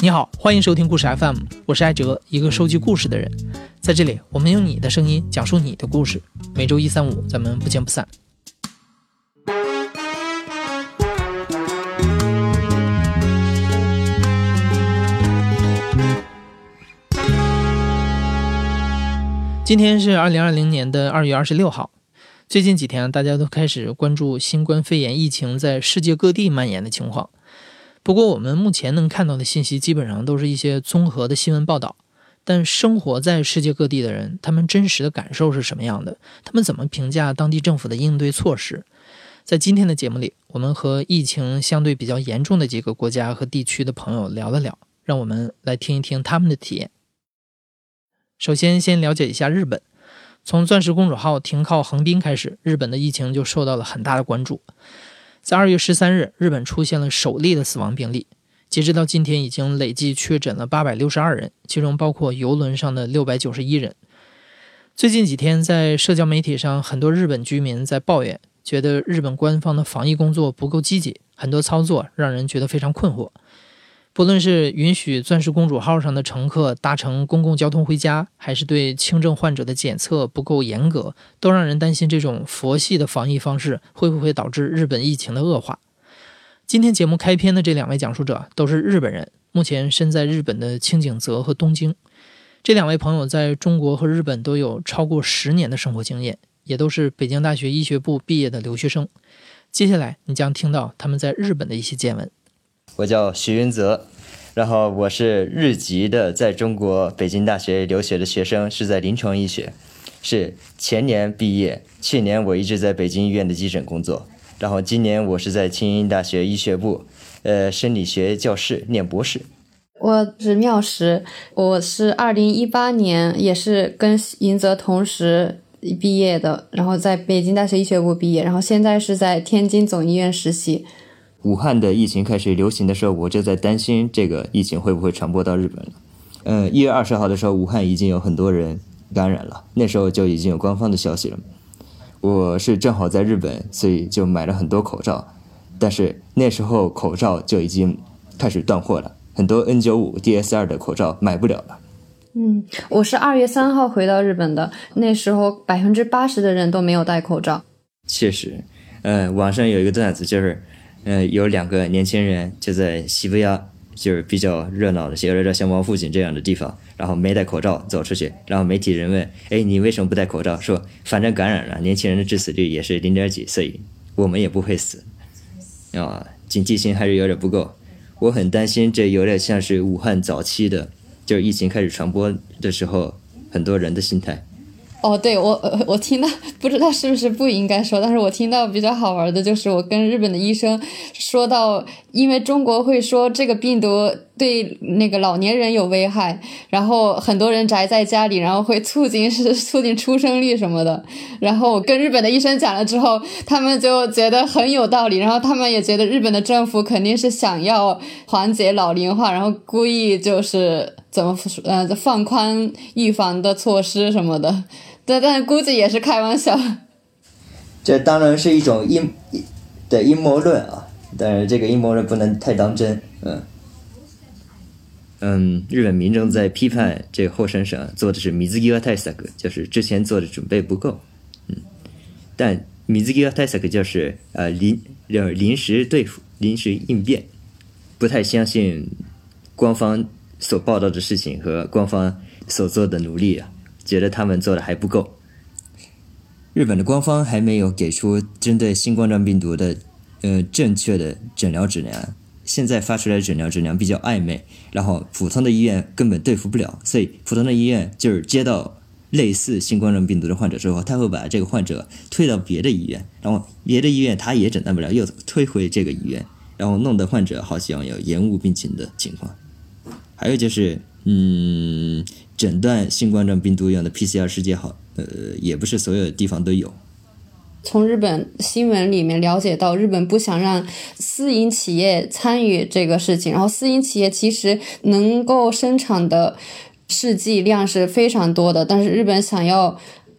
你好，欢迎收听故事 FM，我是艾哲，一个收集故事的人。在这里，我们用你的声音讲述你的故事。每周一、三、五，咱们不见不散。今天是二零二零年的二月二十六号。最近几天，大家都开始关注新冠肺炎疫情在世界各地蔓延的情况。不过，我们目前能看到的信息基本上都是一些综合的新闻报道。但生活在世界各地的人，他们真实的感受是什么样的？他们怎么评价当地政府的应对措施？在今天的节目里，我们和疫情相对比较严重的几个国家和地区的朋友聊了聊，让我们来听一听他们的体验。首先，先了解一下日本。从钻石公主号停靠横滨开始，日本的疫情就受到了很大的关注。在二月十三日，日本出现了首例的死亡病例。截止到今天，已经累计确诊了八百六十二人，其中包括游轮上的六百九十一人。最近几天，在社交媒体上，很多日本居民在抱怨，觉得日本官方的防疫工作不够积极，很多操作让人觉得非常困惑。不论是允许钻石公主号上的乘客搭乘公共交通回家，还是对轻症患者的检测不够严格，都让人担心这种佛系的防疫方式会不会导致日本疫情的恶化。今天节目开篇的这两位讲述者都是日本人，目前身在日本的青井泽和东京。这两位朋友在中国和日本都有超过十年的生活经验，也都是北京大学医学部毕业的留学生。接下来你将听到他们在日本的一些见闻。我叫徐云泽，然后我是日籍的，在中国北京大学留学的学生，是在临床医学，是前年毕业，去年我一直在北京医院的急诊工作，然后今年我是在庆应大学医学部，呃，生理学教室念博士。我是妙石，我是二零一八年也是跟云泽同时毕业的，然后在北京大学医学部毕业，然后现在是在天津总医院实习。武汉的疫情开始流行的时候，我就在担心这个疫情会不会传播到日本了。嗯，一月二十号的时候，武汉已经有很多人感染了，那时候就已经有官方的消息了。我是正好在日本，所以就买了很多口罩，但是那时候口罩就已经开始断货了，很多 N 九五、DS 二的口罩买不了了。嗯，我是二月三号回到日本的，那时候百分之八十的人都没有戴口罩。确实，呃，网上有一个段子就是。嗯，有两个年轻人就在西伯亚，就是比较热闹的，有点像王府井这样的地方，然后没戴口罩走出去，然后媒体人问：“哎，你为什么不戴口罩？”说：“反正感染了，年轻人的致死率也是零点几，所以我们也不会死。”啊，警惕性还是有点不够。我很担心，这有点像是武汉早期的，就是疫情开始传播的时候，很多人的心态。哦，对我，我听到不知道是不是不应该说，但是我听到比较好玩的，就是我跟日本的医生说到，因为中国会说这个病毒对那个老年人有危害，然后很多人宅在家里，然后会促进是促进出生率什么的，然后我跟日本的医生讲了之后，他们就觉得很有道理，然后他们也觉得日本的政府肯定是想要缓解老龄化，然后故意就是怎么呃放宽预防的措施什么的。对，但估计也是开玩笑。这当然是一种阴的阴谋论啊，但是这个阴谋论不能太当真。嗯嗯，日本民众在批判这个后生省做的是米兹基瓦泰萨克，就是之前做的准备不够。嗯，但米兹基瓦泰萨克就是呃临就是临时对付、临时应变，不太相信官方所报道的事情和官方所做的努力啊。觉得他们做的还不够。日本的官方还没有给出针对新冠状病毒的，呃，正确的诊疗指南。现在发出来的诊疗指南比较暧昧，然后普通的医院根本对付不了，所以普通的医院就是接到类似新冠状病毒的患者之后，他会把这个患者推到别的医院，然后别的医院他也诊断不了，又推回这个医院，然后弄得患者好像有延误病情的情况。还有就是，嗯。诊断新冠状病毒用的 PCR 试剂好，呃，也不是所有地方都有。从日本新闻里面了解到，日本不想让私营企业参与这个事情，然后私营企业其实能够生产的试剂量是非常多的，但是日本想要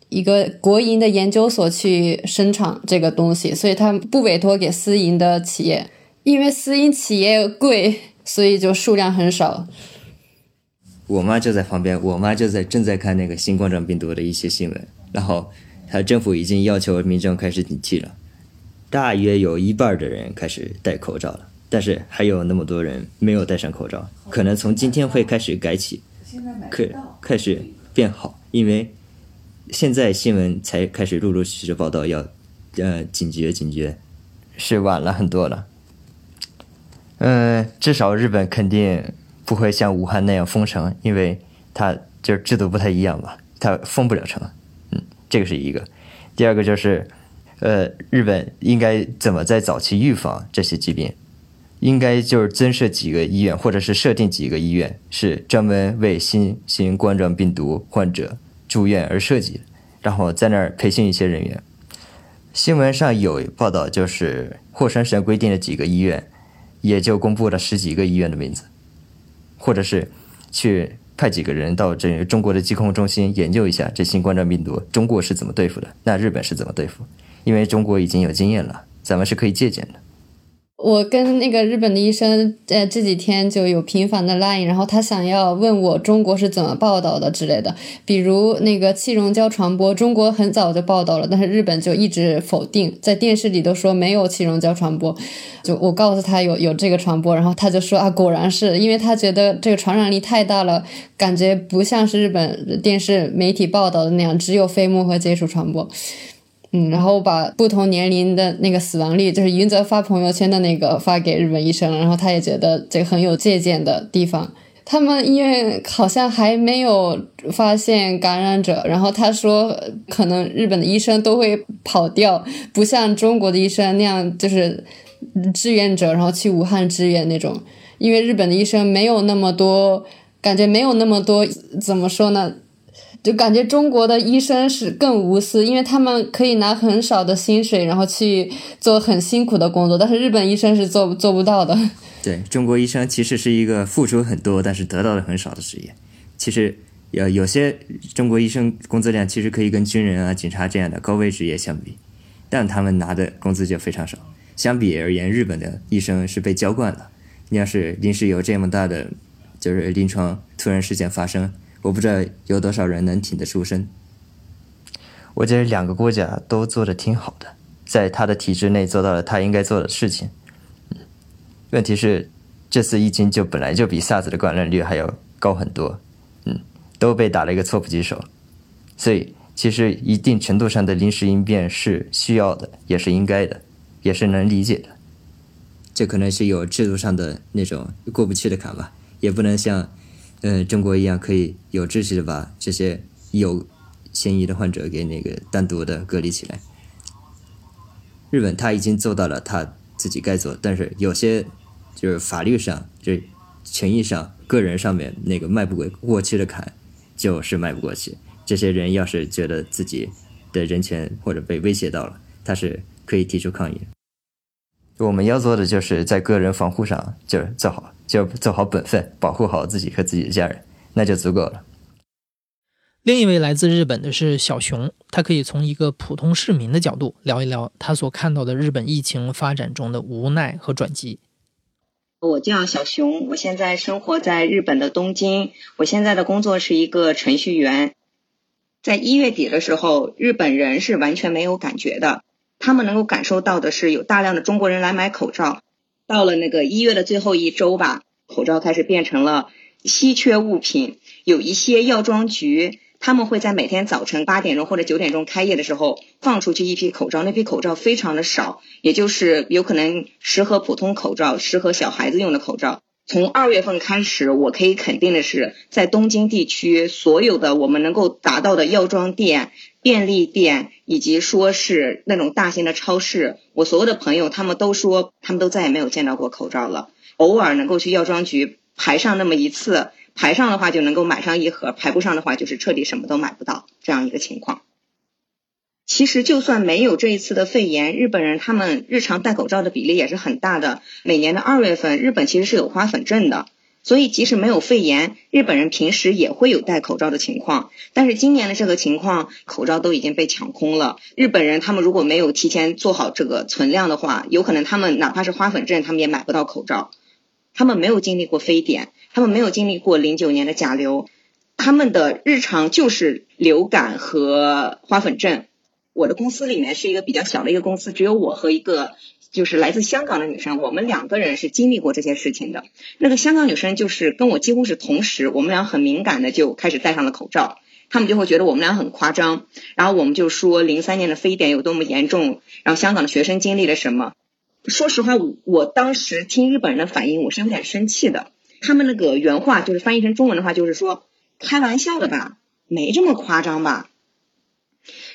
一个国营的研究所去生产这个东西，所以他不委托给私营的企业，因为私营企业贵。所以就数量很少。我妈就在旁边，我妈就在正在看那个新冠状病毒的一些新闻，然后，他政府已经要求民众开始警惕了，大约有一半的人开始戴口罩了，但是还有那么多人没有戴上口罩，可能从今天会开始改起，可开始变好，因为现在新闻才开始陆陆续续报道要，呃，警觉警觉，是晚了很多了，嗯，至少日本肯定。不会像武汉那样封城，因为它就是制度不太一样吧，它封不了城。嗯，这个是一个。第二个就是，呃，日本应该怎么在早期预防这些疾病？应该就是增设几个医院，或者是设定几个医院，是专门为新型冠状病毒患者住院而设计，然后在那儿培训一些人员。新闻上有报道，就是霍山省规定的几个医院，也就公布了十几个医院的名字。或者是去派几个人到这中国的疾控中心研究一下这新冠状病毒中国是怎么对付的，那日本是怎么对付？因为中国已经有经验了，咱们是可以借鉴的。我跟那个日本的医生，呃，这几天就有频繁的 line，然后他想要问我中国是怎么报道的之类的，比如那个气溶胶传播，中国很早就报道了，但是日本就一直否定，在电视里都说没有气溶胶传播。就我告诉他有有这个传播，然后他就说啊，果然是因为他觉得这个传染力太大了，感觉不像是日本电视媒体报道的那样，只有飞沫和接触传播。嗯，然后把不同年龄的那个死亡率，就是云泽发朋友圈的那个发给日本医生，然后他也觉得这个很有借鉴的地方。他们医院好像还没有发现感染者，然后他说可能日本的医生都会跑掉，不像中国的医生那样就是志愿者，然后去武汉支援那种，因为日本的医生没有那么多，感觉没有那么多，怎么说呢？就感觉中国的医生是更无私，因为他们可以拿很少的薪水，然后去做很辛苦的工作，但是日本医生是做做不到的。对中国医生其实是一个付出很多，但是得到的很少的职业。其实有有些中国医生工资量其实可以跟军人啊、警察这样的高危职业相比，但他们拿的工资就非常少。相比而言，日本的医生是被娇惯了。你要是临时有这么大的就是临床突然事件发生。我不知道有多少人能挺得出身。我觉得两个国家都做的挺好的，在他的体制内做到了他应该做的事情。问题是，这次疫情就本来就比 SARS 的感染率还要高很多，嗯，都被打了一个措不及手。所以，其实一定程度上的临时应变是需要的，也是应该的，也是能理解的。这可能是有制度上的那种过不去的坎吧，也不能像。嗯，中国一样可以有秩序的把这些有嫌疑的患者给那个单独的隔离起来。日本他已经做到了他自己该做，但是有些就是法律上、就权益上、个人上面那个迈不过过去的坎，就是迈不过去。这些人要是觉得自己的人权或者被威胁到了，他是可以提出抗议。我们要做的就是在个人防护上就是做好。就做好本分，保护好自己和自己的家人，那就足够了。另一位来自日本的是小熊，他可以从一个普通市民的角度聊一聊他所看到的日本疫情发展中的无奈和转机。我叫小熊，我现在生活在日本的东京，我现在的工作是一个程序员。在一月底的时候，日本人是完全没有感觉的，他们能够感受到的是有大量的中国人来买口罩。到了那个一月的最后一周吧，口罩开始变成了稀缺物品。有一些药妆局，他们会在每天早晨八点钟或者九点钟开业的时候放出去一批口罩，那批口罩非常的少，也就是有可能适合普通口罩、适合小孩子用的口罩。从二月份开始，我可以肯定的是，在东京地区所有的我们能够达到的药妆店。便利店以及说是那种大型的超市，我所有的朋友他们都说，他们都再也没有见到过口罩了。偶尔能够去药妆局排上那么一次，排上的话就能够买上一盒，排不上的话就是彻底什么都买不到这样一个情况。其实就算没有这一次的肺炎，日本人他们日常戴口罩的比例也是很大的。每年的二月份，日本其实是有花粉症的。所以，即使没有肺炎，日本人平时也会有戴口罩的情况。但是今年的这个情况，口罩都已经被抢空了。日本人他们如果没有提前做好这个存量的话，有可能他们哪怕是花粉症，他们也买不到口罩。他们没有经历过非典，他们没有经历过零九年的甲流，他们的日常就是流感和花粉症。我的公司里面是一个比较小的一个公司，只有我和一个就是来自香港的女生，我们两个人是经历过这些事情的。那个香港女生就是跟我几乎是同时，我们俩很敏感的就开始戴上了口罩，他们就会觉得我们俩很夸张，然后我们就说零三年的非典有多么严重，然后香港的学生经历了什么。说实话，我我当时听日本人的反应，我是有点生气的。他们那个原话就是翻译成中文的话，就是说开玩笑的吧，没这么夸张吧。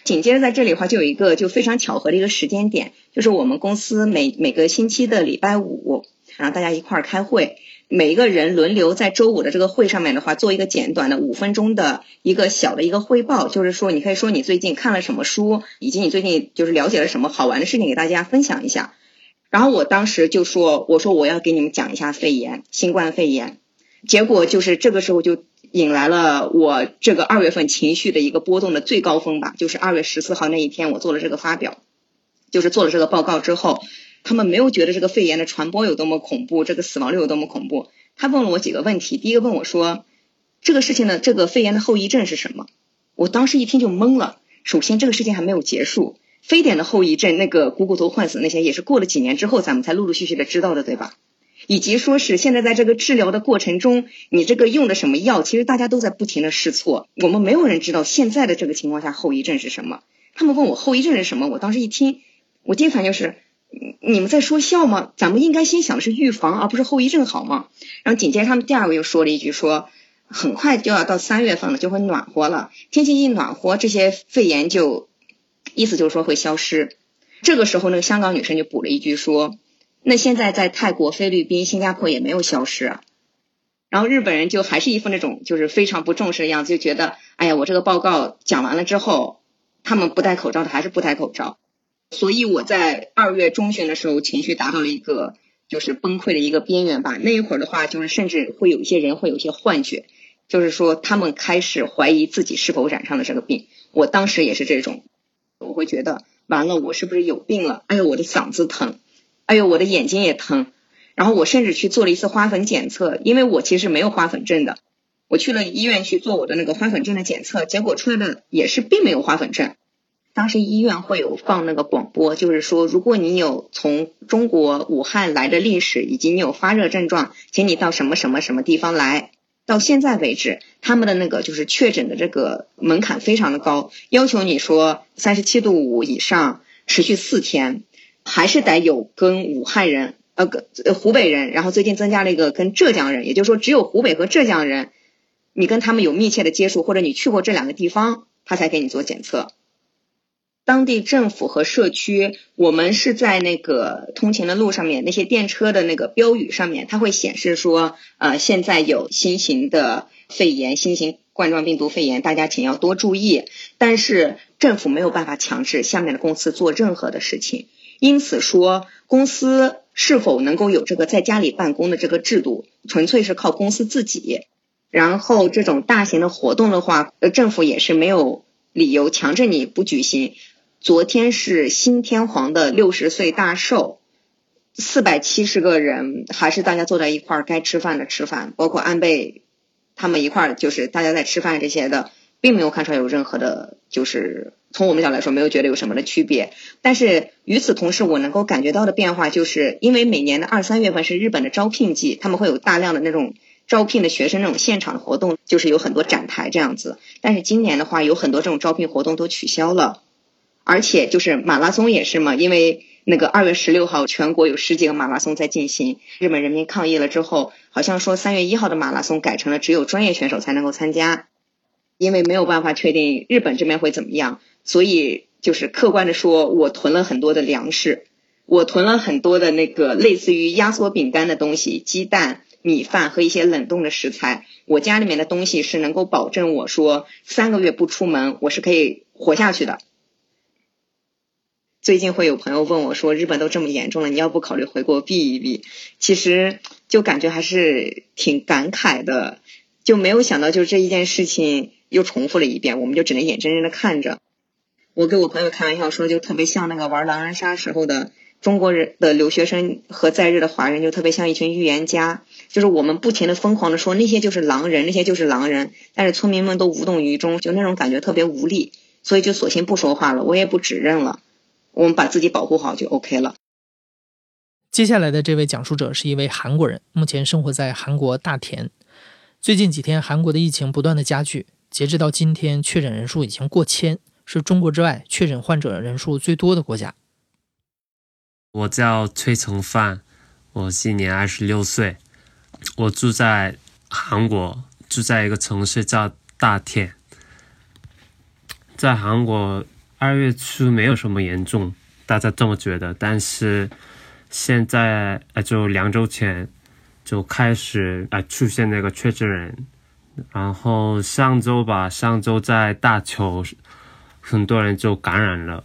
紧接着在这里的话，就有一个就非常巧合的一个时间点，就是我们公司每每个星期的礼拜五，然后大家一块儿开会，每一个人轮流在周五的这个会上面的话，做一个简短的五分钟的一个小的一个汇报，就是说你可以说你最近看了什么书，以及你最近就是了解了什么好玩的事情，给大家分享一下。然后我当时就说，我说我要给你们讲一下肺炎，新冠肺炎。结果就是这个时候就。引来了我这个二月份情绪的一个波动的最高峰吧，就是二月十四号那一天，我做了这个发表，就是做了这个报告之后，他们没有觉得这个肺炎的传播有多么恐怖，这个死亡率有多么恐怖。他问了我几个问题，第一个问我说，这个事情的这个肺炎的后遗症是什么？我当时一听就懵了。首先，这个事情还没有结束，非典的后遗症，那个股骨头坏死那些也是过了几年之后咱们才陆陆续续的知道的，对吧？以及说是现在在这个治疗的过程中，你这个用的什么药，其实大家都在不停的试错。我们没有人知道现在的这个情况下后遗症是什么。他们问我后遗症是什么，我当时一听，我第一反应就是，你们在说笑吗？咱们应该先想的是预防，而不是后遗症，好吗？然后紧接着他们第二个又说了一句，说很快就要到三月份了，就会暖和了，天气一暖和，这些肺炎就，意思就是说会消失。这个时候，那个香港女生就补了一句说。那现在在泰国、菲律宾、新加坡也没有消失，然后日本人就还是一副那种就是非常不重视的样子，就觉得哎呀，我这个报告讲完了之后，他们不戴口罩的还是不戴口罩，所以我在二月中旬的时候情绪达到了一个就是崩溃的一个边缘吧。那一会儿的话，就是甚至会有一些人会有一些幻觉，就是说他们开始怀疑自己是否染上了这个病。我当时也是这种，我会觉得完了，我是不是有病了？哎呦，我的嗓子疼。哎呦，我的眼睛也疼，然后我甚至去做了一次花粉检测，因为我其实没有花粉症的，我去了医院去做我的那个花粉症的检测，结果出来的也是并没有花粉症。当时医院会有放那个广播，就是说如果你有从中国武汉来的历史，以及你有发热症状，请你到什么什么什么地方来。到现在为止，他们的那个就是确诊的这个门槛非常的高，要求你说三十七度五以上，持续四天。还是得有跟武汉人，呃，跟湖北人，然后最近增加了一个跟浙江人，也就是说，只有湖北和浙江人，你跟他们有密切的接触，或者你去过这两个地方，他才给你做检测。当地政府和社区，我们是在那个通勤的路上面，那些电车的那个标语上面，它会显示说，呃，现在有新型的肺炎，新型冠状病毒肺炎，大家请要多注意。但是政府没有办法强制下面的公司做任何的事情。因此说，公司是否能够有这个在家里办公的这个制度，纯粹是靠公司自己。然后这种大型的活动的话，呃，政府也是没有理由强制你不举行。昨天是新天皇的六十岁大寿，四百七十个人，还是大家坐在一块儿该吃饭的吃饭，包括安倍他们一块儿就是大家在吃饭这些的，并没有看出来有任何的，就是。从我们角来说，没有觉得有什么的区别。但是与此同时，我能够感觉到的变化，就是因为每年的二三月份是日本的招聘季，他们会有大量的那种招聘的学生那种现场的活动，就是有很多展台这样子。但是今年的话，有很多这种招聘活动都取消了，而且就是马拉松也是嘛，因为那个二月十六号全国有十几个马拉松在进行，日本人民抗议了之后，好像说三月一号的马拉松改成了只有专业选手才能够参加，因为没有办法确定日本这边会怎么样。所以就是客观的说，我囤了很多的粮食，我囤了很多的那个类似于压缩饼干的东西，鸡蛋、米饭和一些冷冻的食材。我家里面的东西是能够保证我说三个月不出门，我是可以活下去的。最近会有朋友问我说，日本都这么严重了，你要不考虑回国避一避？其实就感觉还是挺感慨的，就没有想到就这一件事情又重复了一遍，我们就只能眼睁睁的看着。我跟我朋友开玩笑说，就特别像那个玩狼人杀时候的中国人的留学生和在日的华人就特别像一群预言家，就是我们不停的疯狂的说那些就是狼人，那些就是狼人，但是村民们都无动于衷，就那种感觉特别无力，所以就索性不说话了，我也不指认了，我们把自己保护好就 OK 了。接下来的这位讲述者是一位韩国人，目前生活在韩国大田。最近几天，韩国的疫情不断的加剧，截至到今天，确诊人数已经过千，是中国之外确诊患者人数最多的国家。我叫崔成范，我今年二十六岁，我住在韩国，住在一个城市叫大田。在韩国，二月初没有什么严重，大家这么觉得，但是。现在呃，就两周前就开始呃出现那个确诊人，然后上周吧，上周在大邱，很多人就感染了，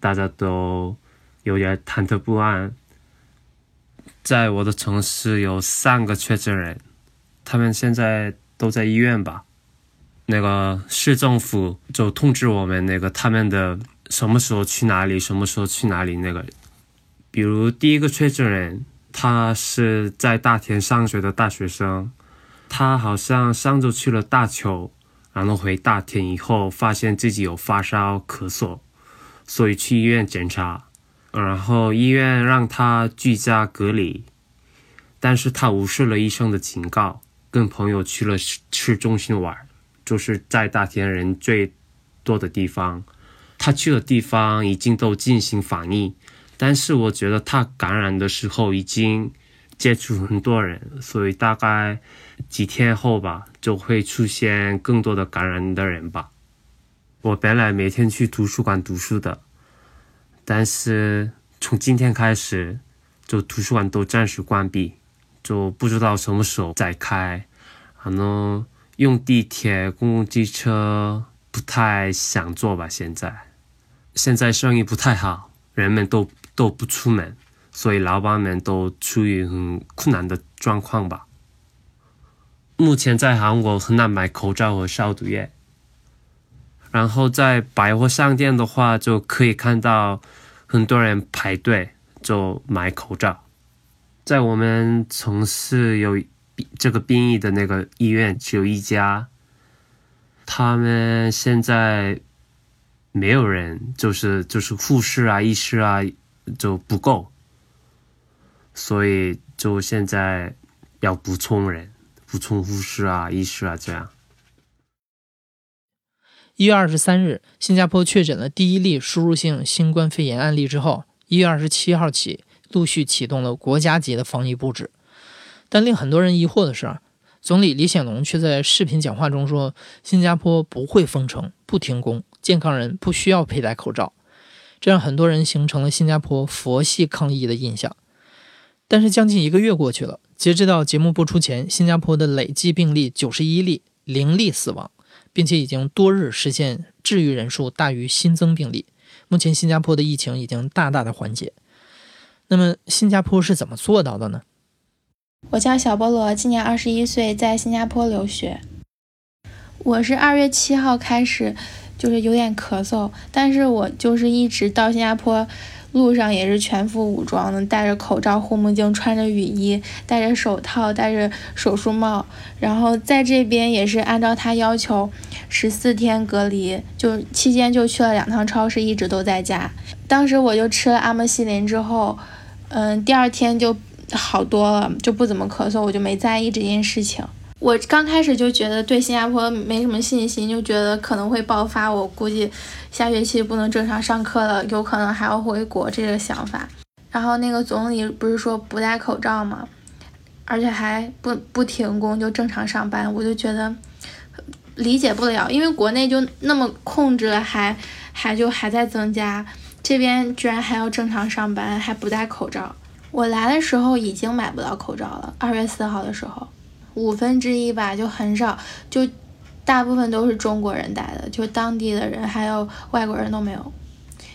大家都有点忐忑不安。在我的城市有三个确诊人，他们现在都在医院吧。那个市政府就通知我们，那个他们的什么时候去哪里，什么时候去哪里那个。比如第一个确诊人，他是在大田上学的大学生，他好像上周去了大邱，然后回大田以后发现自己有发烧、咳嗽，所以去医院检查，然后医院让他居家隔离，但是他无视了医生的警告，跟朋友去了市中心玩，就是在大田人最多的地方，他去的地方已经都进行防疫。但是我觉得他感染的时候已经接触很多人，所以大概几天后吧，就会出现更多的感染的人吧。我本来每天去图书馆读书的，但是从今天开始，就图书馆都暂时关闭，就不知道什么时候再开。可能用地铁、公共汽车不太想坐吧。现在，现在生意不太好，人们都。都不出门，所以老板们都处于很困难的状况吧。目前在韩国很难买口罩和消毒液，然后在百货商店的话，就可以看到很多人排队就买口罩。在我们城市有这个兵役的那个医院只有一家，他们现在没有人，就是就是护士啊、医师啊。就不够，所以就现在要补充人，补充护士啊、医师啊这样。一月二十三日，新加坡确诊了第一例输入性新冠肺炎案例之后，一月二十七号起陆续启动了国家级的防疫布置。但令很多人疑惑的是，总理李显龙却在视频讲话中说，新加坡不会封城、不停工，健康人不需要佩戴口罩。这让很多人形成了新加坡佛系抗疫的印象。但是将近一个月过去了，截止到节目播出前，新加坡的累计病例九十一例，零例死亡，并且已经多日实现治愈人数大于新增病例。目前新加坡的疫情已经大大的缓解。那么新加坡是怎么做到的呢？我叫小菠萝，今年二十一岁，在新加坡留学。我是二月七号开始。就是有点咳嗽，但是我就是一直到新加坡路上也是全副武装的，戴着口罩、护目镜，穿着雨衣，戴着手套，戴着手术帽，然后在这边也是按照他要求十四天隔离，就期间就去了两趟超市，一直都在家。当时我就吃了阿莫西林之后，嗯，第二天就好多了，就不怎么咳嗽，我就没在意这件事情。我刚开始就觉得对新加坡没什么信心，就觉得可能会爆发，我估计下学期不能正常上课了，有可能还要回国这个想法。然后那个总理不是说不戴口罩吗？而且还不不停工就正常上班，我就觉得理解不了，因为国内就那么控制了，还还就还在增加，这边居然还要正常上班，还不戴口罩。我来的时候已经买不到口罩了，二月四号的时候。五分之一吧，就很少，就大部分都是中国人戴的，就当地的人还有外国人都没有，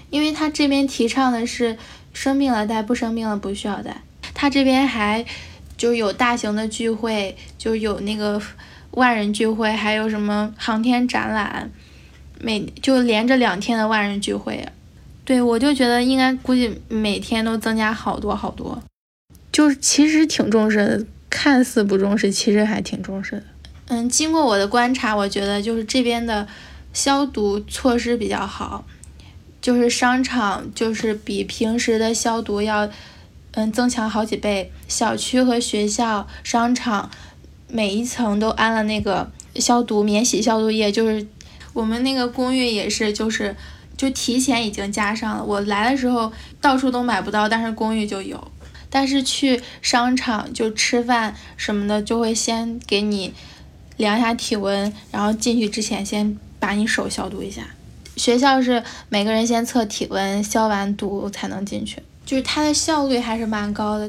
因为他这边提倡的是生病了戴，不生病了不需要戴。他这边还就有大型的聚会，就有那个万人聚会，还有什么航天展览，每就连着两天的万人聚会，对，我就觉得应该估计每天都增加好多好多，就是其实挺重视的，看似不重视，其实还挺重视的。嗯，经过我的观察，我觉得就是这边的消毒措施比较好，就是商场就是比平时的消毒要嗯增强好几倍，小区和学校、商场每一层都安了那个消毒免洗消毒液，就是我们那个公寓也是，就是就提前已经加上了。我来的时候到处都买不到，但是公寓就有。但是去商场就吃饭什么的，就会先给你量一下体温，然后进去之前先把你手消毒一下。学校是每个人先测体温，消完毒才能进去，就是它的效率还是蛮高的。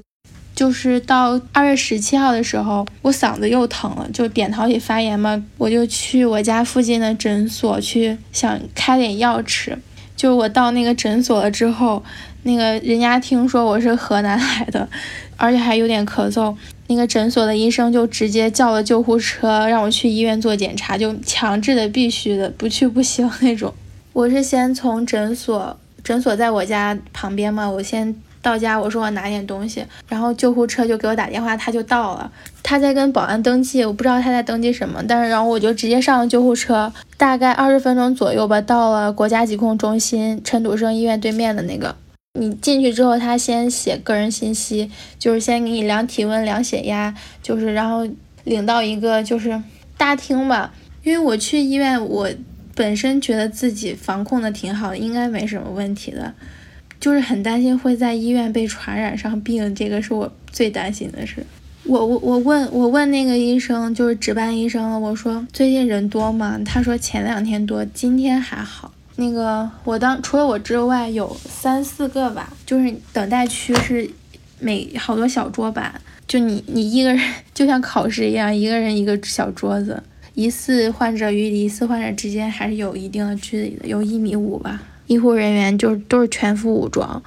就是到二月十七号的时候，我嗓子又疼了，就扁桃体发炎嘛，我就去我家附近的诊所去想开点药吃。就我到那个诊所了之后，那个人家听说我是河南来的，而且还有点咳嗽，那个诊所的医生就直接叫了救护车，让我去医院做检查，就强制的必须的，不去不行那种。我是先从诊所，诊所在我家旁边嘛，我先。到家，我说我拿点东西，然后救护车就给我打电话，他就到了，他在跟保安登记，我不知道他在登记什么，但是然后我就直接上了救护车，大概二十分钟左右吧，到了国家疾控中心陈独生医院对面的那个。你进去之后，他先写个人信息，就是先给你量体温、量血压，就是然后领到一个就是大厅吧。因为我去医院，我本身觉得自己防控的挺好的，应该没什么问题的。就是很担心会在医院被传染上病，这个是我最担心的事。我我我问我问那个医生，就是值班医生了，我说最近人多吗？他说前两天多，今天还好。那个我当除了我之外有三四个吧，就是等待区是每好多小桌板，就你你一个人 就像考试一样，一个人一个小桌子，疑似患者与疑似患者之间还是有一定的距离的，有一米五吧。医护人员就都是全副武装。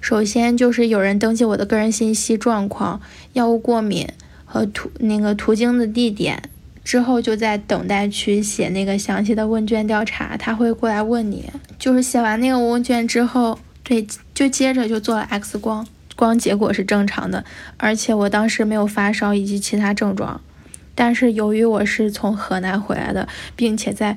首先就是有人登记我的个人信息状况、药物过敏和途那个途经的地点，之后就在等待区写那个详细的问卷调查，他会过来问你。就是写完那个问卷之后，对，就接着就做了 X 光，光结果是正常的，而且我当时没有发烧以及其他症状。但是由于我是从河南回来的，并且在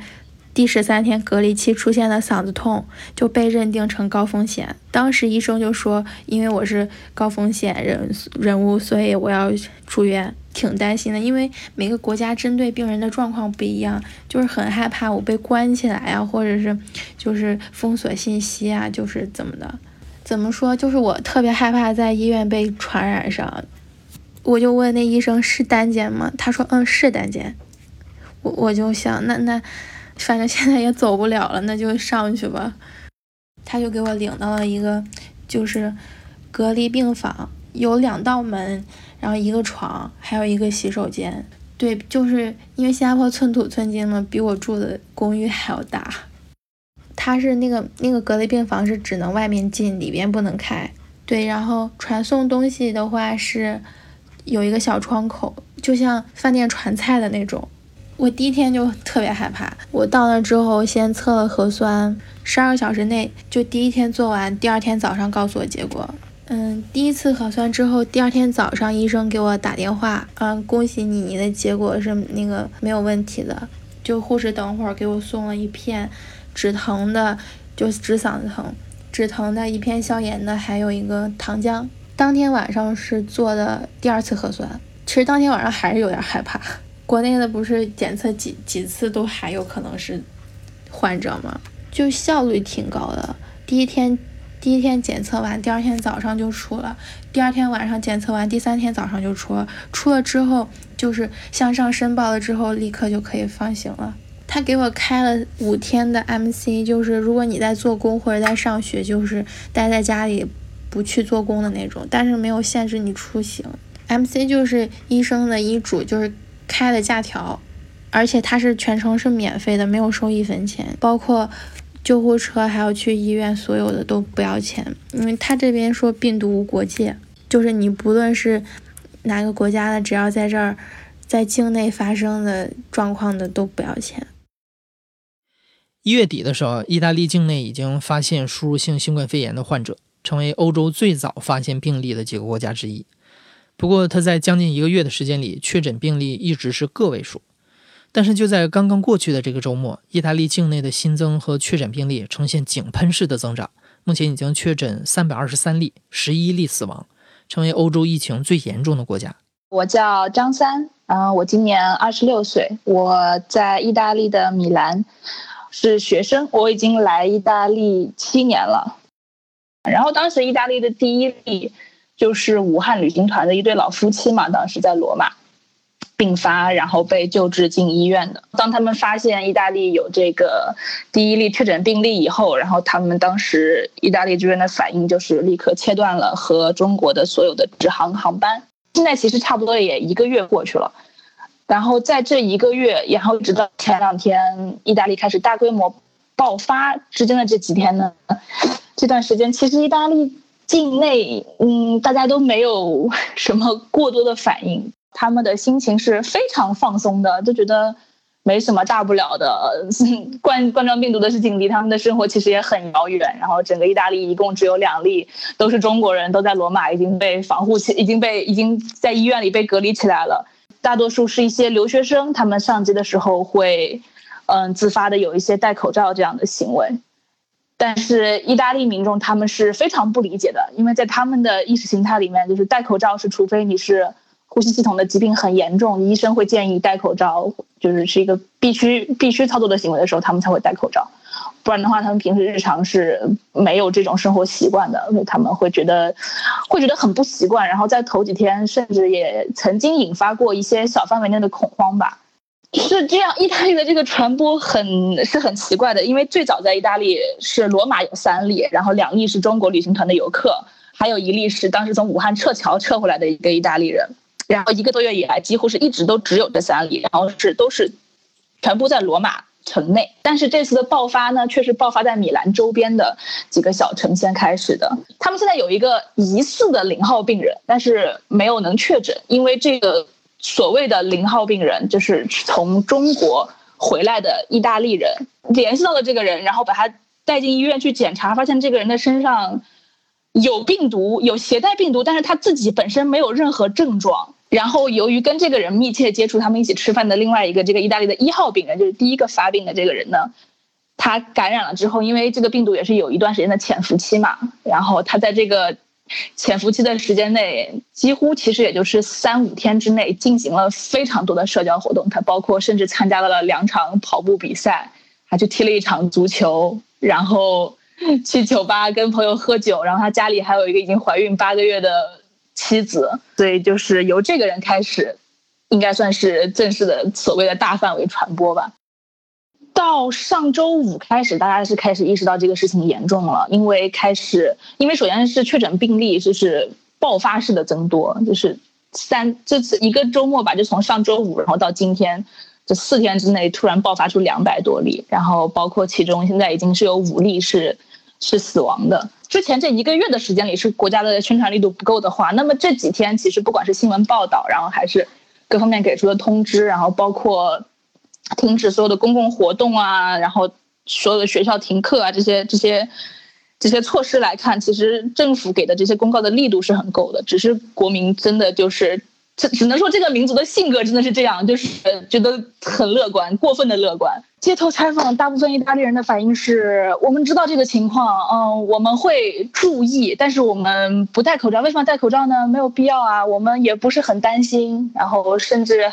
第十三天隔离期出现的嗓子痛就被认定成高风险。当时医生就说，因为我是高风险人人物，所以我要住院，挺担心的。因为每个国家针对病人的状况不一样，就是很害怕我被关起来呀，或者是就是封锁信息啊，就是怎么的？怎么说？就是我特别害怕在医院被传染上。我就问那医生是单间吗？他说嗯是单间。我我就想那那。反正 现在也走不了了，那就上去吧。他就给我领到了一个，就是隔离病房，有两道门，然后一个床，还有一个洗手间。对，就是因为新加坡寸土寸金嘛，比我住的公寓还要大。他是那个那个隔离病房是只能外面进，里边不能开。对，然后传送东西的话是有一个小窗口，就像饭店传菜的那种。我第一天就特别害怕。我到那之后，先测了核酸，十二个小时内就第一天做完，第二天早上告诉我结果。嗯，第一次核酸之后，第二天早上医生给我打电话，嗯，恭喜你，你的结果是那个没有问题的。就护士等会儿给我送了一片止疼的，就止嗓子疼，止疼的一片消炎的，还有一个糖浆。当天晚上是做的第二次核酸，其实当天晚上还是有点害怕。国内的不是检测几几次都还有可能是患者吗？就效率挺高的。第一天第一天检测完，第二天早上就出了；第二天晚上检测完，第三天早上就出了。出了之后就是向上申报了之后，立刻就可以放行了。他给我开了五天的 MC，就是如果你在做工或者在上学，就是待在家里不去做工的那种，但是没有限制你出行。MC 就是医生的医嘱，就是。开的假条，而且它是全程是免费的，没有收一分钱，包括救护车还有去医院，所有的都不要钱。因为他这边说病毒无国界，就是你不论是哪个国家的，只要在这儿在境内发生的状况的都不要钱。一月底的时候，意大利境内已经发现输入性新冠肺炎的患者，成为欧洲最早发现病例的几个国家之一。不过，他在将近一个月的时间里，确诊病例一直是个位数。但是就在刚刚过去的这个周末，意大利境内的新增和确诊病例呈现井喷式的增长，目前已经确诊三百二十三例，十一例死亡，成为欧洲疫情最严重的国家。我叫张三，嗯，我今年二十六岁，我在意大利的米兰是学生，我已经来意大利七年了。然后当时意大利的第一例就是武汉旅行团的一对老夫妻嘛，当时在罗马。并发，然后被救治进医院的。当他们发现意大利有这个第一例确诊病例以后，然后他们当时意大利这边的反应就是立刻切断了和中国的所有的直航航班。现在其实差不多也一个月过去了，然后在这一个月，然后直到前两天意大利开始大规模爆发之间的这几天呢，这段时间其实意大利境内，嗯，大家都没有 什么过多的反应。他们的心情是非常放松的，就觉得没什么大不了的。冠冠状病毒的事情离他们的生活其实也很遥远。然后整个意大利一共只有两例，都是中国人，都在罗马已经被防护起，已经被已经在医院里被隔离起来了。大多数是一些留学生，他们上机的时候会，嗯，自发的有一些戴口罩这样的行为。但是意大利民众他们是非常不理解的，因为在他们的意识形态里面，就是戴口罩是除非你是。呼吸系统的疾病很严重，医生会建议戴口罩，就是是一个必须必须操作的行为的时候，他们才会戴口罩。不然的话，他们平时日常是没有这种生活习惯的，他们会觉得会觉得很不习惯。然后在头几天，甚至也曾经引发过一些小范围内的恐慌吧。是这样，意大利的这个传播很是很奇怪的，因为最早在意大利是罗马有三例，然后两例是中国旅行团的游客，还有一例是当时从武汉撤侨撤回来的一个意大利人。然后一个多月以来，几乎是一直都只有这三例，然后是都是全部在罗马城内。但是这次的爆发呢，却是爆发在米兰周边的几个小城先开始的。他们现在有一个疑似的零号病人，但是没有能确诊，因为这个所谓的零号病人就是从中国回来的意大利人联系到了这个人，然后把他带进医院去检查，发现这个人的身上有病毒，有携带病毒，但是他自己本身没有任何症状。然后，由于跟这个人密切接触，他们一起吃饭的另外一个这个意大利的一号病人，就是第一个发病的这个人呢，他感染了之后，因为这个病毒也是有一段时间的潜伏期嘛，然后他在这个潜伏期的时间内，几乎其实也就是三五天之内进行了非常多的社交活动，他包括甚至参加了两场跑步比赛，还去踢了一场足球，然后 去酒吧跟朋友喝酒，然后他家里还有一个已经怀孕八个月的。妻子，所以就是由这个人开始，应该算是正式的所谓的大范围传播吧。到上周五开始，大家是开始意识到这个事情严重了，因为开始，因为首先是确诊病例就是爆发式的增多，就是三这次一个周末吧，就从上周五然后到今天这四天之内突然爆发出两百多例，然后包括其中现在已经是有五例是是死亡的。之前这一个月的时间里，是国家的宣传力度不够的话，那么这几天其实不管是新闻报道，然后还是各方面给出的通知，然后包括停止所有的公共活动啊，然后所有的学校停课啊，这些这些这些措施来看，其实政府给的这些公告的力度是很够的，只是国民真的就是。只只能说这个民族的性格真的是这样，就是觉得很乐观，过分的乐观。街头采访，大部分意大利人的反应是：我们知道这个情况，嗯，我们会注意，但是我们不戴口罩。为什么戴口罩呢？没有必要啊，我们也不是很担心。然后甚至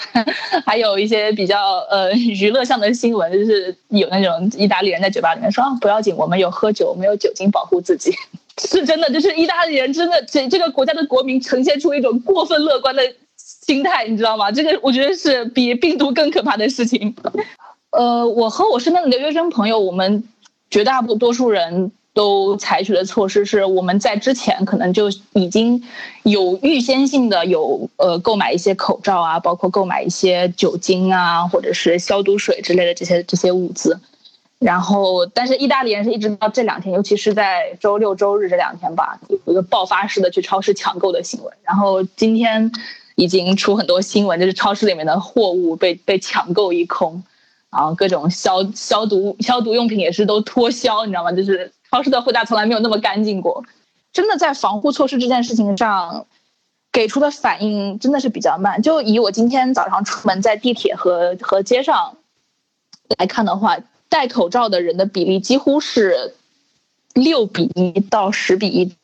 还有一些比较呃娱乐向的新闻，就是有那种意大利人在酒吧里面说：不要紧，我们有喝酒，没有酒精保护自己。是真的，就是意大利人真的这这个国家的国民呈现出一种过分乐观的。心态你知道吗？这个我觉得是比病毒更可怕的事情。呃，我和我身边的留学生朋友，我们绝大多数人都采取的措施是，我们在之前可能就已经有预先性的有呃购买一些口罩啊，包括购买一些酒精啊，或者是消毒水之类的这些这些物资。然后，但是意大利人是一直到这两天，尤其是在周六周日这两天吧，有一个爆发式的去超市抢购的行为。然后今天。已经出很多新闻，就是超市里面的货物被被抢购一空，然后各种消消毒消毒用品也是都脱销，你知道吗？就是超市的货架从来没有那么干净过。真的在防护措施这件事情上，给出的反应真的是比较慢。就以我今天早上出门在地铁和和街上来看的话，戴口罩的人的比例几乎是六比一到十比一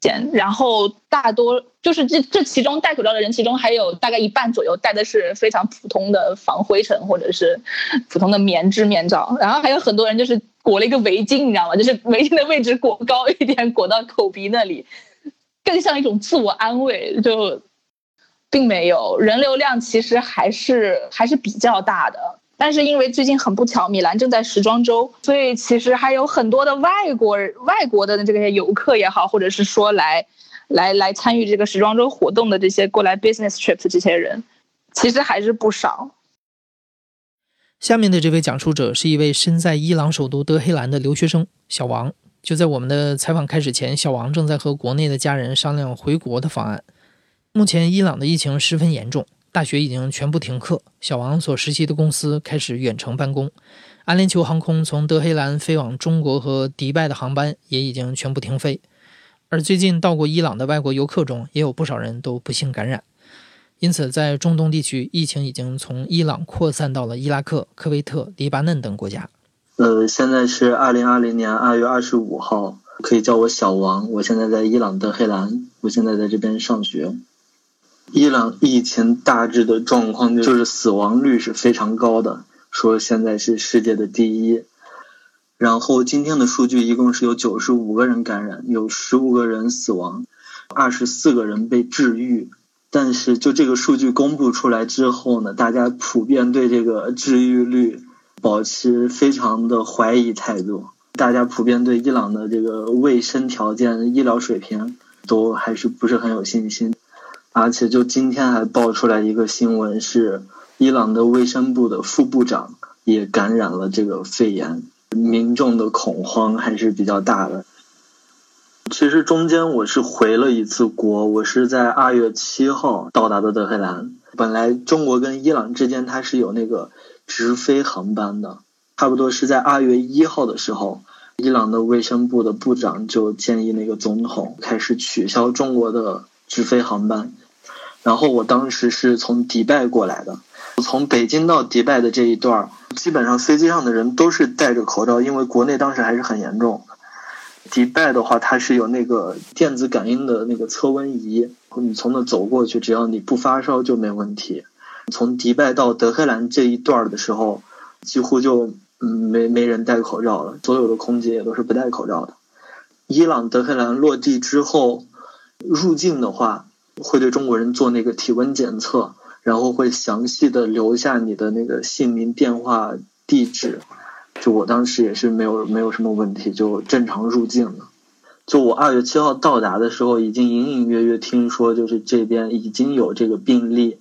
间。然后大多就是这这其中戴口罩的人，其中还有大概一半左右戴的是非常普通的防灰尘或者是普通的棉质面罩，然后还有很多人就是裹了一个围巾，你知道吗？就是围巾的位置裹高一点，裹到口鼻那里，更像一种自我安慰。就并没有人流量，其实还是还是比较大的。但是因为最近很不巧，米兰正在时装周，所以其实还有很多的外国外国的这些游客也好，或者是说来来来参与这个时装周活动的这些过来 business trip 的这些人，其实还是不少。下面的这位讲述者是一位身在伊朗首都德黑兰的留学生小王。就在我们的采访开始前，小王正在和国内的家人商量回国的方案。目前伊朗的疫情十分严重。大学已经全部停课，小王所实习的公司开始远程办公。阿联酋航空从德黑兰飞往中国和迪拜的航班也已经全部停飞。而最近到过伊朗的外国游客中，也有不少人都不幸感染。因此，在中东地区，疫情已经从伊朗扩散到了伊拉克、科威特、黎巴嫩等国家。呃，现在是二零二零年二月二十五号，可以叫我小王。我现在在伊朗德黑兰，我现在在这边上学。伊朗疫情大致的状况就是死亡率是非常高的，说现在是世界的第一。然后今天的数据一共是有九十五个人感染，有十五个人死亡，二十四个人被治愈。但是就这个数据公布出来之后呢，大家普遍对这个治愈率保持非常的怀疑态度，大家普遍对伊朗的这个卫生条件、医疗水平都还是不是很有信心。而且就今天还爆出来一个新闻，是伊朗的卫生部的副部长也感染了这个肺炎，民众的恐慌还是比较大的。其实中间我是回了一次国，我是在二月七号到达的德黑兰。本来中国跟伊朗之间它是有那个直飞航班的，差不多是在二月一号的时候，伊朗的卫生部的部长就建议那个总统开始取消中国的直飞航班。然后我当时是从迪拜过来的，从北京到迪拜的这一段，基本上飞机上的人都是戴着口罩，因为国内当时还是很严重。迪拜的话，它是有那个电子感应的那个测温仪，你从那走过去，只要你不发烧就没问题。从迪拜到德黑兰这一段的时候，几乎就没没人戴口罩了，所有的空姐也都是不戴口罩的。伊朗德黑兰落地之后，入境的话。会对中国人做那个体温检测，然后会详细的留下你的那个姓名、电话、地址。就我当时也是没有没有什么问题，就正常入境了。就我二月七号到达的时候，已经隐隐约约听说，就是这边已经有这个病例，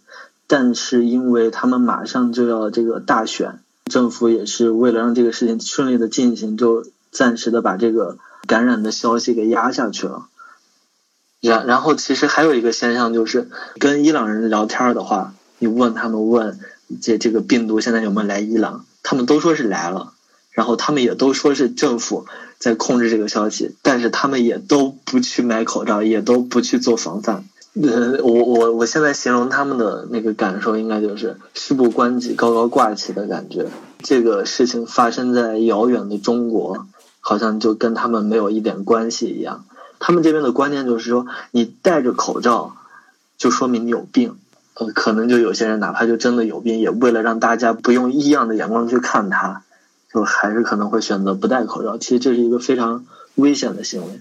但是因为他们马上就要这个大选，政府也是为了让这个事情顺利的进行，就暂时的把这个感染的消息给压下去了。然然后其实还有一个现象就是，跟伊朗人聊天的话，你问他们问这这个病毒现在有没有来伊朗，他们都说是来了，然后他们也都说是政府在控制这个消息，但是他们也都不去买口罩，也都不去做防范。呃，我我我现在形容他们的那个感受，应该就是事不关己高高挂起的感觉。这个事情发生在遥远的中国，好像就跟他们没有一点关系一样。他们这边的观念就是说，你戴着口罩，就说明你有病。呃，可能就有些人哪怕就真的有病，也为了让大家不用异样的眼光去看他，就还是可能会选择不戴口罩。其实这是一个非常危险的行为。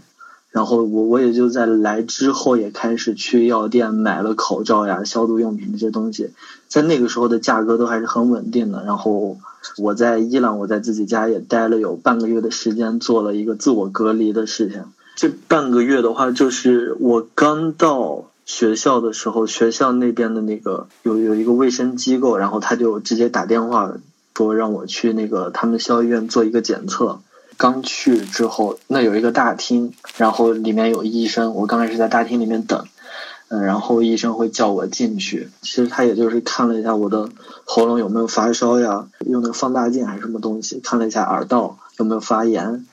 然后我我也就在来之后也开始去药店买了口罩呀、消毒用品这些东西，在那个时候的价格都还是很稳定的。然后我在伊朗，我在自己家也待了有半个月的时间，做了一个自我隔离的事情。这半个月的话，就是我刚到学校的时候，学校那边的那个有有一个卫生机构，然后他就直接打电话说让我去那个他们校医院做一个检测。刚去之后，那有一个大厅，然后里面有医生，我刚开始在大厅里面等，嗯，然后医生会叫我进去。其实他也就是看了一下我的喉咙有没有发烧呀，用那个放大镜还是什么东西，看了一下耳道有没有发炎，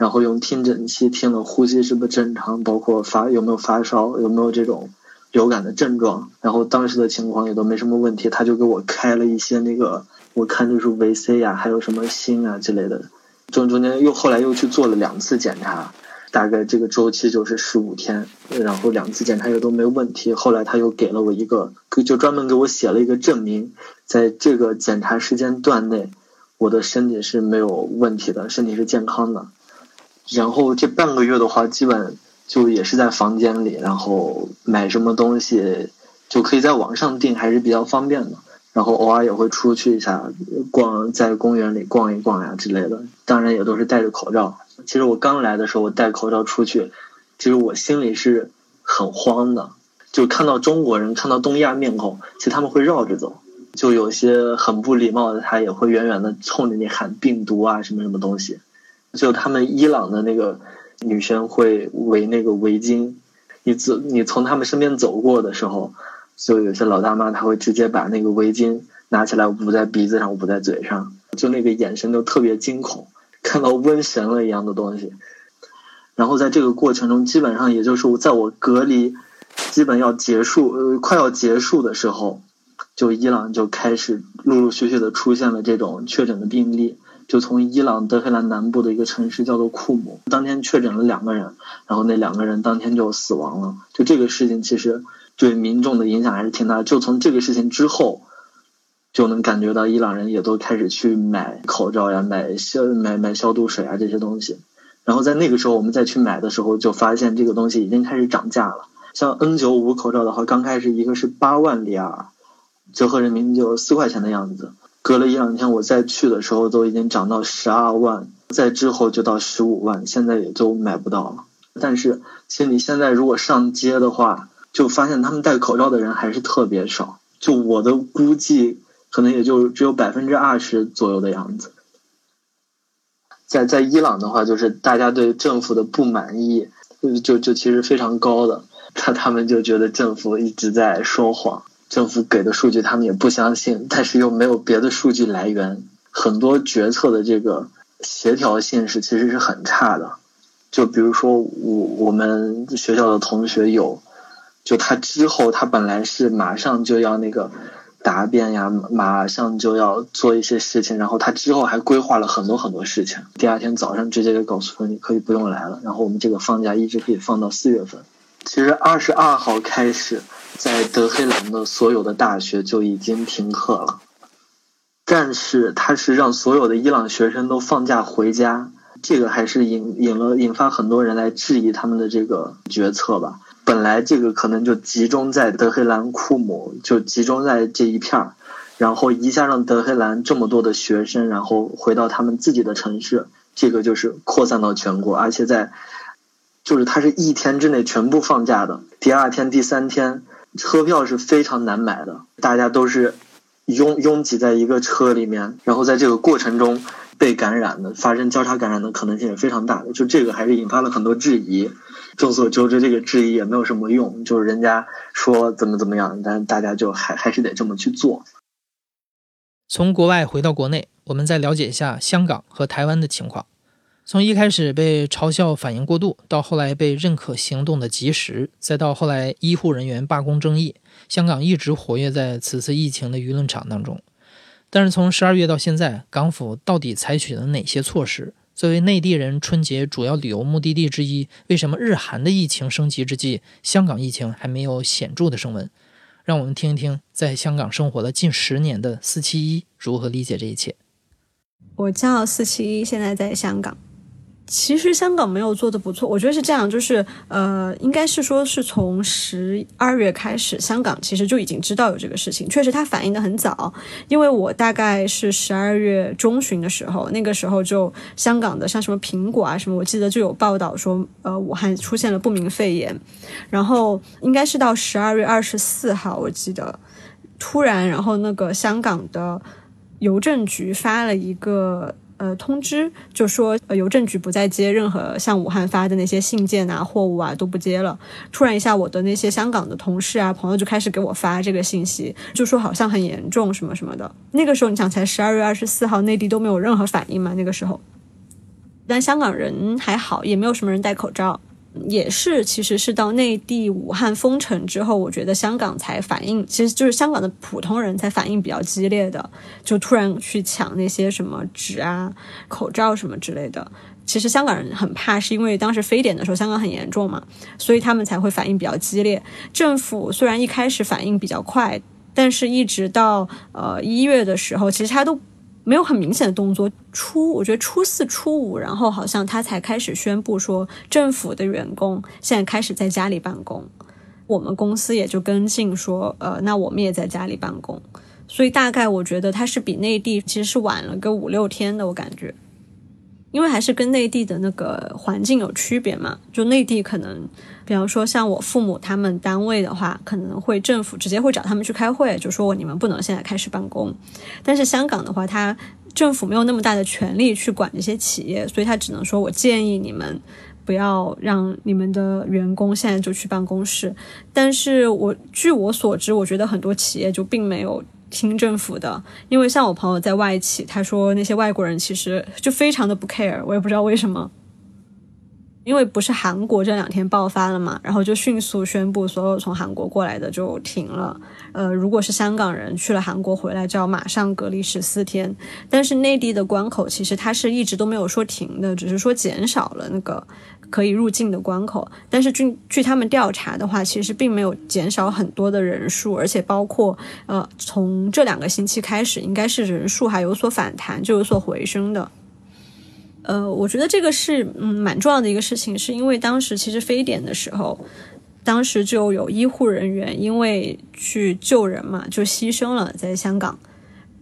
然后用听诊器听了呼吸是不是正常，包括发有没有发烧，有没有这种流感的症状。然后当时的情况也都没什么问题，他就给我开了一些那个，我看就是维 C 呀，还有什么锌啊之类的。中中间又后来又去做了两次检查。大概这个周期就是十五天，然后两次检查也都没问题。后来他又给了我一个，就专门给我写了一个证明，在这个检查时间段内，我的身体是没有问题的，身体是健康的。然后这半个月的话，基本就也是在房间里，然后买什么东西就可以在网上订，还是比较方便的。然后偶尔也会出去一下，逛在公园里逛一逛呀之类的，当然也都是戴着口罩。其实我刚来的时候，我戴口罩出去，其实我心里是很慌的。就看到中国人，看到东亚面孔，其实他们会绕着走。就有些很不礼貌的，他也会远远的冲着你喊病毒啊什么什么东西。就他们伊朗的那个女生会围那个围巾，你走你从他们身边走过的时候，就有些老大妈她会直接把那个围巾拿起来捂在鼻子上，捂在嘴上，就那个眼神都特别惊恐。看到瘟神了一样的东西，然后在这个过程中，基本上也就是在我隔离基本要结束呃快要结束的时候，就伊朗就开始陆陆续续的出现了这种确诊的病例，就从伊朗德黑兰南部的一个城市叫做库姆，当天确诊了两个人，然后那两个人当天就死亡了。就这个事情其实对民众的影响还是挺大，就从这个事情之后。就能感觉到伊朗人也都开始去买口罩呀，买消买买消毒水啊这些东西。然后在那个时候，我们再去买的时候，就发现这个东西已经开始涨价了。像 N95 口罩的话，刚开始一个是八万里尔，折合人民币就四块钱的样子。隔了一两天，我再去的时候，都已经涨到十二万，再之后就到十五万，现在也就买不到了。但是，其实你现在如果上街的话，就发现他们戴口罩的人还是特别少。就我的估计。可能也就只有百分之二十左右的样子。在在伊朗的话，就是大家对政府的不满意，就就其实非常高的。他他们就觉得政府一直在说谎，政府给的数据他们也不相信，但是又没有别的数据来源，很多决策的这个协调性是其实是很差的。就比如说我我们学校的同学有，就他之后他本来是马上就要那个。答辩呀，马上就要做一些事情，然后他之后还规划了很多很多事情。第二天早上直接就告诉说你可以不用来了，然后我们这个放假一直可以放到四月份。其实二十二号开始，在德黑兰的所有的大学就已经停课了，但是他是让所有的伊朗学生都放假回家，这个还是引引了引发很多人来质疑他们的这个决策吧。本来这个可能就集中在德黑兰库姆，就集中在这一片儿，然后一下让德黑兰这么多的学生，然后回到他们自己的城市，这个就是扩散到全国，而且在，就是它是一天之内全部放假的，第二天、第三天车票是非常难买的，大家都是拥拥挤在一个车里面，然后在这个过程中被感染的，发生交叉感染的可能性也非常大的，就这个还是引发了很多质疑。众所周知，这个质疑也没有什么用，就是人家说怎么怎么样，但大家就还还是得这么去做。从国外回到国内，我们再了解一下香港和台湾的情况。从一开始被嘲笑反应过度，到后来被认可行动的及时，再到后来医护人员罢工争议，香港一直活跃在此次疫情的舆论场当中。但是从十二月到现在，港府到底采取了哪些措施？作为内地人春节主要旅游目的地之一，为什么日韩的疫情升级之际，香港疫情还没有显著的升温？让我们听一听，在香港生活了近十年的四七一如何理解这一切。我叫四七一，现在在香港。其实香港没有做的不错，我觉得是这样，就是呃，应该是说是从十二月开始，香港其实就已经知道有这个事情，确实它反应的很早，因为我大概是十二月中旬的时候，那个时候就香港的像什么苹果啊什么，我记得就有报道说，呃，武汉出现了不明肺炎，然后应该是到十二月二十四号，我记得突然，然后那个香港的邮政局发了一个。呃通知，就说呃邮政局不再接任何向武汉发的那些信件啊、货物啊都不接了。突然一下，我的那些香港的同事啊、朋友就开始给我发这个信息，就说好像很严重什么什么的。那个时候你想，才十二月二十四号，内地都没有任何反应嘛？那个时候，但香港人还好，也没有什么人戴口罩。也是，其实是到内地武汉封城之后，我觉得香港才反应，其实就是香港的普通人才反应比较激烈的，就突然去抢那些什么纸啊、口罩什么之类的。其实香港人很怕，是因为当时非典的时候香港很严重嘛，所以他们才会反应比较激烈。政府虽然一开始反应比较快，但是一直到呃一月的时候，其实他都。没有很明显的动作，初我觉得初四初五，然后好像他才开始宣布说，政府的员工现在开始在家里办公，我们公司也就跟进说，呃，那我们也在家里办公，所以大概我觉得他是比内地其实是晚了个五六天的，我感觉。因为还是跟内地的那个环境有区别嘛，就内地可能，比方说像我父母他们单位的话，可能会政府直接会找他们去开会，就说你们不能现在开始办公。但是香港的话，他政府没有那么大的权利去管这些企业，所以他只能说我建议你们不要让你们的员工现在就去办公室。但是我据我所知，我觉得很多企业就并没有。听政府的，因为像我朋友在外企，他说那些外国人其实就非常的不 care，我也不知道为什么。因为不是韩国这两天爆发了嘛，然后就迅速宣布所有从韩国过来的就停了。呃，如果是香港人去了韩国回来，就要马上隔离十四天。但是内地的关口其实它是一直都没有说停的，只是说减少了那个可以入境的关口。但是据据他们调查的话，其实并没有减少很多的人数，而且包括呃从这两个星期开始，应该是人数还有所反弹，就有所回升的。呃，我觉得这个是嗯蛮重要的一个事情，是因为当时其实非典的时候，当时就有医护人员因为去救人嘛，就牺牲了在香港，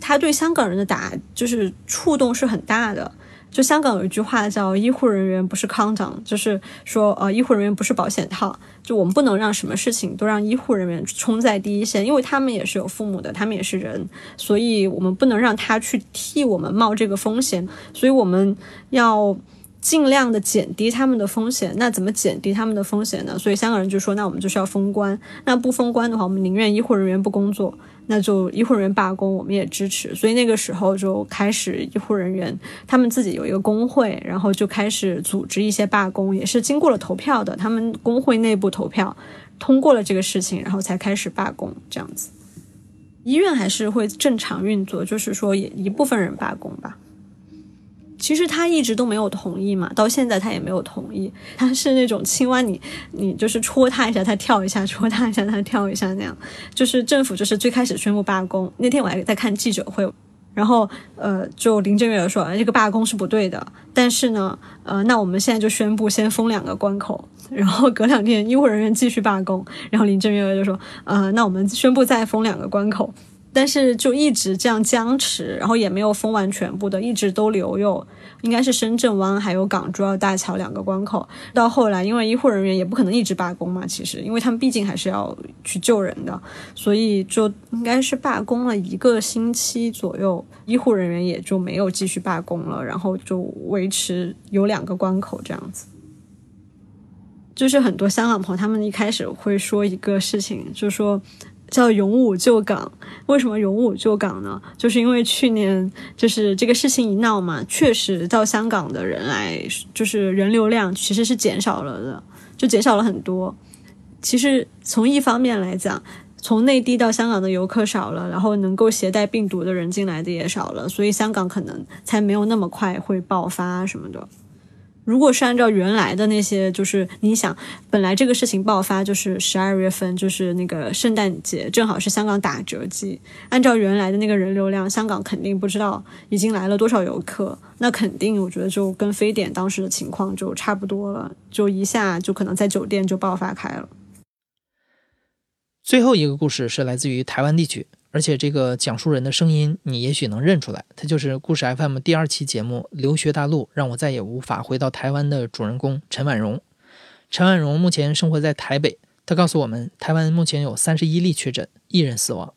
他对香港人的打就是触动是很大的。就香港有一句话叫“医护人员不是康长”，就是说，呃，医护人员不是保险套。就我们不能让什么事情都让医护人员冲在第一线，因为他们也是有父母的，他们也是人，所以我们不能让他去替我们冒这个风险。所以我们要尽量的减低他们的风险。那怎么减低他们的风险呢？所以香港人就说：“那我们就是要封关。那不封关的话，我们宁愿医护人员不工作。”那就医护人员罢工，我们也支持。所以那个时候就开始医护人员他们自己有一个工会，然后就开始组织一些罢工，也是经过了投票的。他们工会内部投票通过了这个事情，然后才开始罢工这样子。医院还是会正常运作，就是说也一部分人罢工吧。其实他一直都没有同意嘛，到现在他也没有同意。他是那种青蛙，你你就是戳他一下，他跳一下；戳他一下，他跳一下那样。就是政府就是最开始宣布罢工那天，我还在看记者会，然后呃，就林郑月娥说这个罢工是不对的，但是呢，呃，那我们现在就宣布先封两个关口，然后隔两天医护人员继续罢工，然后林郑月娥就说呃，那我们宣布再封两个关口。但是就一直这样僵持，然后也没有封完全部的，一直都留有，应该是深圳湾还有港珠澳大桥两个关口。到后来，因为医护人员也不可能一直罢工嘛，其实因为他们毕竟还是要去救人的，所以就应该是罢工了一个星期左右，医护人员也就没有继续罢工了，然后就维持有两个关口这样子。就是很多香港朋友他们一开始会说一个事情，就是说。叫勇武救港，为什么勇武救港呢？就是因为去年就是这个事情一闹嘛，确实到香港的人来，就是人流量其实是减少了的，就减少了很多。其实从一方面来讲，从内地到香港的游客少了，然后能够携带病毒的人进来的也少了，所以香港可能才没有那么快会爆发什么的。如果是按照原来的那些，就是你想，本来这个事情爆发就是十二月份，就是那个圣诞节，正好是香港打折季。按照原来的那个人流量，香港肯定不知道已经来了多少游客，那肯定我觉得就跟非典当时的情况就差不多了，就一下就可能在酒店就爆发开了。最后一个故事是来自于台湾地区。而且这个讲述人的声音，你也许能认出来，他就是故事 FM 第二期节目《留学大陆》，让我再也无法回到台湾的主人公陈婉容。陈婉容目前生活在台北，他告诉我们，台湾目前有三十一例确诊，一人死亡。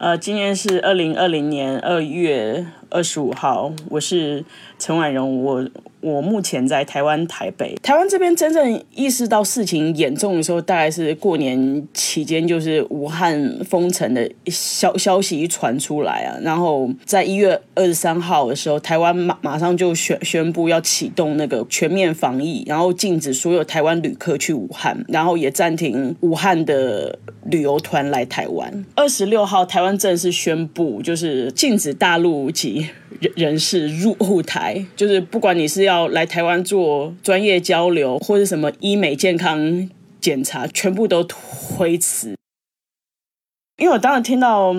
呃，今天是二零二零年二月二十五号，我是陈婉容，我我目前在台湾台北。台湾这边真正意识到事情严重的时候，大概是过年期间，就是武汉封城的消消息一传出来啊，然后在一月二十三号的时候，台湾马马上就宣宣布要启动那个全面防疫，然后禁止所有台湾旅客去武汉，然后也暂停武汉的旅游团来台湾。二十六号，台湾正式宣布，就是禁止大陆及人人士入后台，就是不管你是要来台湾做专业交流，或者什么医美健康检查，全部都推迟。因为我当时听到，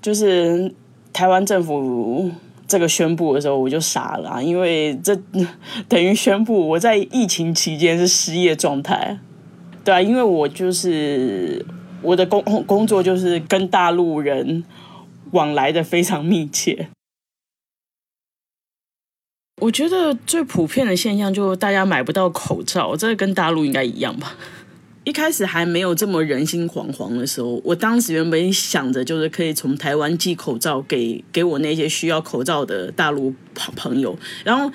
就是台湾政府这个宣布的时候，我就傻了、啊，因为这等于宣布我在疫情期间是失业状态。对啊，因为我就是我的工工作就是跟大陆人往来的非常密切。我觉得最普遍的现象就是大家买不到口罩，这个跟大陆应该一样吧。一开始还没有这么人心惶惶的时候，我当时原本想着就是可以从台湾寄口罩给给我那些需要口罩的大陆朋朋友，然后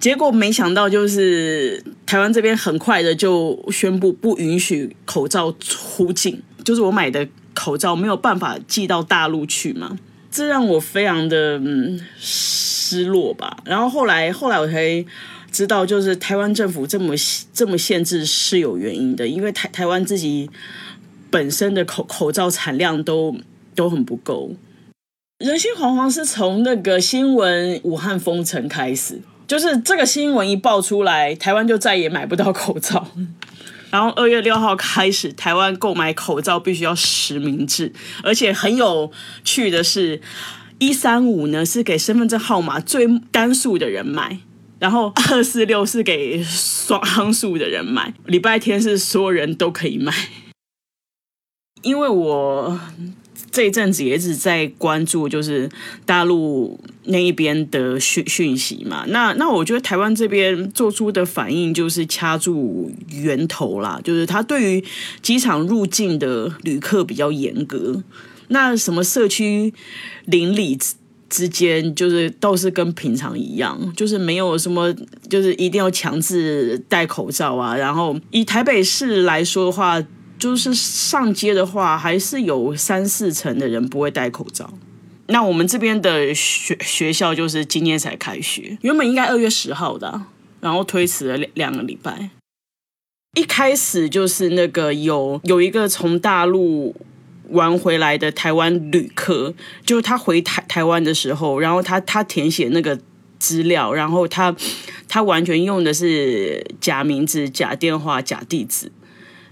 结果没想到就是台湾这边很快的就宣布不允许口罩出境，就是我买的口罩没有办法寄到大陆去嘛，这让我非常的嗯失落吧。然后后来后来我才。知道就是台湾政府这么这么限制是有原因的，因为台台湾自己本身的口口罩产量都都很不够。人心惶惶是从那个新闻武汉封城开始，就是这个新闻一爆出来，台湾就再也买不到口罩。然后二月六号开始，台湾购买口罩必须要实名制，而且很有趣的是，一三五呢是给身份证号码最单数的人买。然后二四六是给双数的人买，礼拜天是所有人都可以买。因为我这一阵子也一直在关注，就是大陆那一边的讯讯息嘛。那那我觉得台湾这边做出的反应就是掐住源头啦，就是他对于机场入境的旅客比较严格。那什么社区邻里？之间就是倒是跟平常一样，就是没有什么，就是一定要强制戴口罩啊。然后以台北市来说的话，就是上街的话，还是有三四成的人不会戴口罩。那我们这边的学学校就是今天才开学，原本应该二月十号的，然后推迟了两两个礼拜。一开始就是那个有有一个从大陆。玩回来的台湾旅客，就是他回台台湾的时候，然后他他填写那个资料，然后他他完全用的是假名字、假电话、假地址。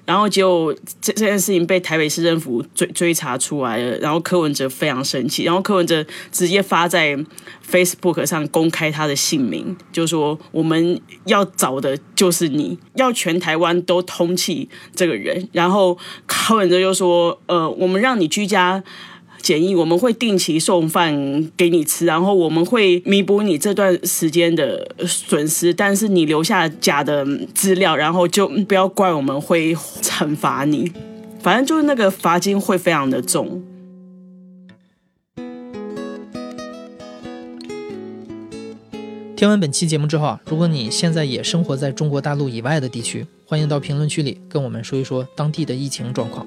然后就这这件事情被台北市政府追追查出来了，然后柯文哲非常生气，然后柯文哲直接发在 Facebook 上公开他的姓名，就说我们要找的就是你，要全台湾都通气这个人。然后柯文哲就说，呃，我们让你居家。检疫，我们会定期送饭给你吃，然后我们会弥补你这段时间的损失。但是你留下假的资料，然后就不要怪我们会惩罚你。反正就是那个罚金会非常的重。听完本期节目之后啊，如果你现在也生活在中国大陆以外的地区，欢迎到评论区里跟我们说一说当地的疫情状况。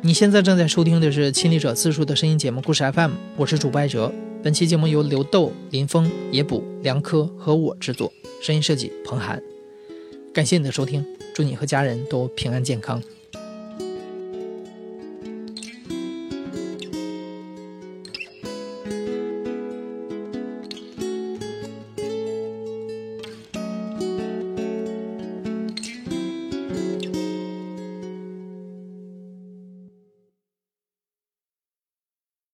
你现在正在收听的是《亲历者自述》的声音节目《故事 FM》，我是主播艾哲。本期节目由刘豆、林峰、野捕、梁科和我制作，声音设计彭涵。感谢你的收听，祝你和家人都平安健康。